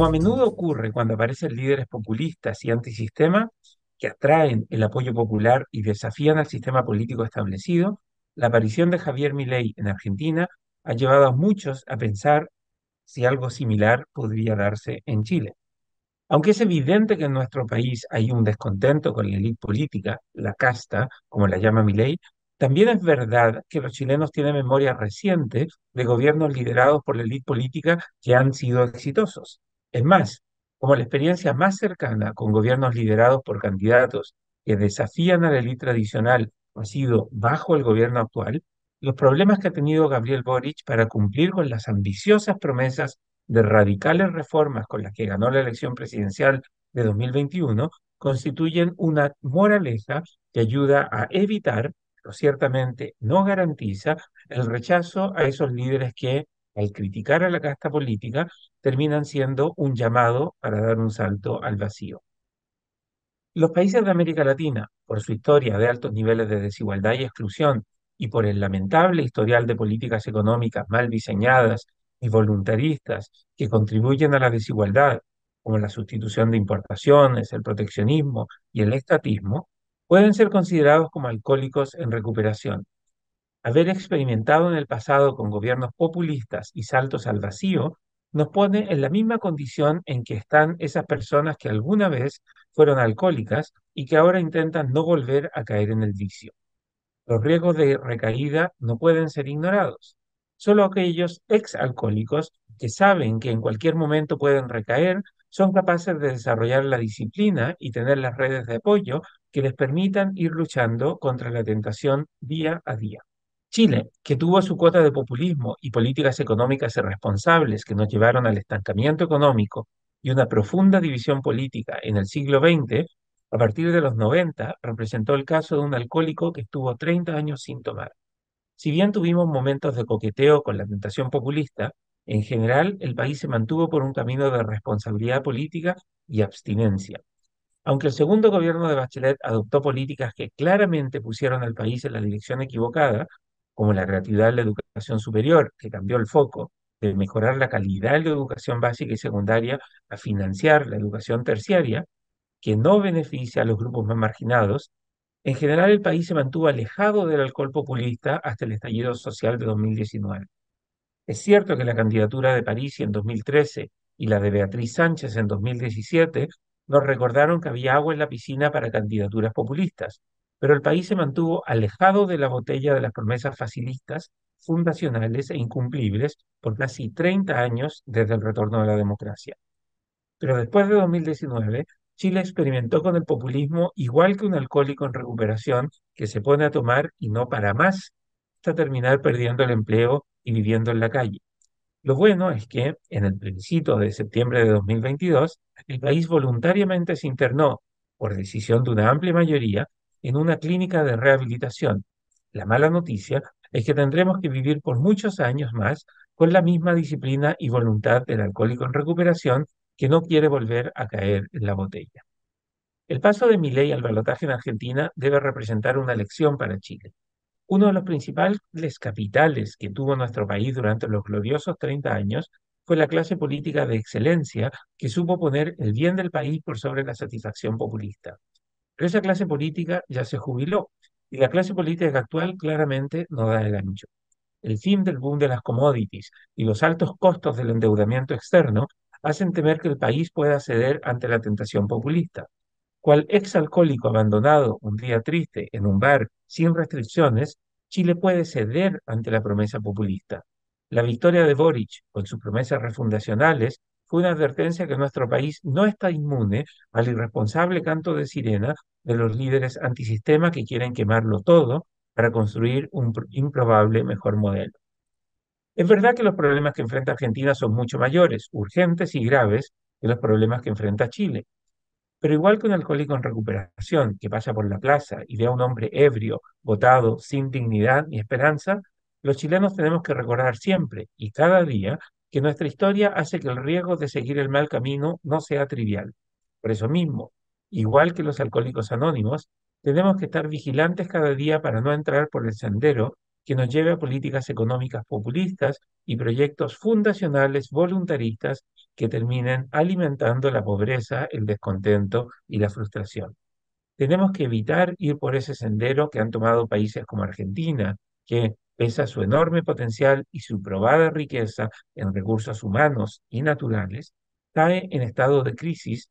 Como a menudo ocurre cuando aparecen líderes populistas y antisistema que atraen el apoyo popular y desafían al sistema político establecido, la aparición de Javier Milei en Argentina ha llevado a muchos a pensar si algo similar podría darse en Chile. Aunque es evidente que en nuestro país hay un descontento con la élite política, la casta, como la llama Milei, también es verdad que los chilenos tienen memoria reciente de gobiernos liderados por la élite política que han sido exitosos. Es más, como la experiencia más cercana con gobiernos liderados por candidatos que desafían a la élite tradicional ha sido bajo el gobierno actual, los problemas que ha tenido Gabriel Boric para cumplir con las ambiciosas promesas de radicales reformas con las que ganó la elección presidencial de 2021 constituyen una moraleja que ayuda a evitar, pero ciertamente no garantiza, el rechazo a esos líderes que, al criticar a la casta política, terminan siendo un llamado para dar un salto al vacío. Los países de América Latina, por su historia de altos niveles de desigualdad y exclusión y por el lamentable historial de políticas económicas mal diseñadas y voluntaristas que contribuyen a la desigualdad, como la sustitución de importaciones, el proteccionismo y el estatismo, pueden ser considerados como alcohólicos en recuperación. Haber experimentado en el pasado con gobiernos populistas y saltos al vacío nos pone en la misma condición en que están esas personas que alguna vez fueron alcohólicas y que ahora intentan no volver a caer en el vicio. Los riesgos de recaída no pueden ser ignorados. Solo aquellos exalcohólicos que saben que en cualquier momento pueden recaer son capaces de desarrollar la disciplina y tener las redes de apoyo que les permitan ir luchando contra la tentación día a día. Chile, que tuvo su cuota de populismo y políticas económicas irresponsables que nos llevaron al estancamiento económico y una profunda división política en el siglo XX, a partir de los 90 representó el caso de un alcohólico que estuvo 30 años sin tomar. Si bien tuvimos momentos de coqueteo con la tentación populista, en general el país se mantuvo por un camino de responsabilidad política y abstinencia. Aunque el segundo gobierno de Bachelet adoptó políticas que claramente pusieron al país en la dirección equivocada, como la gratuidad de la educación superior, que cambió el foco de mejorar la calidad de la educación básica y secundaria a financiar la educación terciaria, que no beneficia a los grupos más marginados, en general el país se mantuvo alejado del alcohol populista hasta el estallido social de 2019. Es cierto que la candidatura de París en 2013 y la de Beatriz Sánchez en 2017 nos recordaron que había agua en la piscina para candidaturas populistas, pero el país se mantuvo alejado de la botella de las promesas facilistas, fundacionales e incumplibles por casi 30 años desde el retorno de la democracia. Pero después de 2019, Chile experimentó con el populismo igual que un alcohólico en recuperación que se pone a tomar y no para más hasta terminar perdiendo el empleo y viviendo en la calle. Lo bueno es que en el plebiscito de septiembre de 2022, el país voluntariamente se internó, por decisión de una amplia mayoría, en una clínica de rehabilitación. La mala noticia es que tendremos que vivir por muchos años más con la misma disciplina y voluntad del alcohólico en recuperación que no quiere volver a caer en la botella. El paso de Milei al balotaje en Argentina debe representar una lección para Chile. Uno de los principales capitales que tuvo nuestro país durante los gloriosos 30 años fue la clase política de excelencia que supo poner el bien del país por sobre la satisfacción populista. Pero esa clase política ya se jubiló y la clase política actual claramente no da el ancho. El fin del boom de las commodities y los altos costos del endeudamiento externo hacen temer que el país pueda ceder ante la tentación populista. Cual exalcohólico abandonado un día triste en un bar sin restricciones, Chile puede ceder ante la promesa populista. La victoria de Boric, con sus promesas refundacionales, fue una advertencia que nuestro país no está inmune al irresponsable canto de sirena de los líderes antisistema que quieren quemarlo todo para construir un improbable mejor modelo. Es verdad que los problemas que enfrenta Argentina son mucho mayores, urgentes y graves que los problemas que enfrenta Chile. Pero igual que un alcohólico en recuperación que pasa por la plaza y ve a un hombre ebrio, botado, sin dignidad ni esperanza, los chilenos tenemos que recordar siempre y cada día que nuestra historia hace que el riesgo de seguir el mal camino no sea trivial. Por eso mismo, igual que los alcohólicos anónimos, tenemos que estar vigilantes cada día para no entrar por el sendero que nos lleve a políticas económicas populistas y proyectos fundacionales voluntaristas que terminen alimentando la pobreza, el descontento y la frustración. Tenemos que evitar ir por ese sendero que han tomado países como Argentina, que, pese a su enorme potencial y su probada riqueza en recursos humanos y naturales, cae en estado de crisis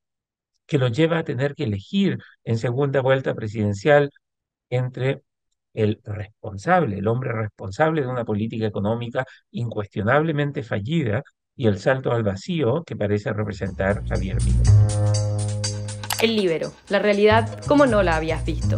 que lo lleva a tener que elegir en segunda vuelta presidencial entre el responsable, el hombre responsable de una política económica incuestionablemente fallida y el salto al vacío que parece representar Javier Milei. El libero, la realidad como no la habías visto.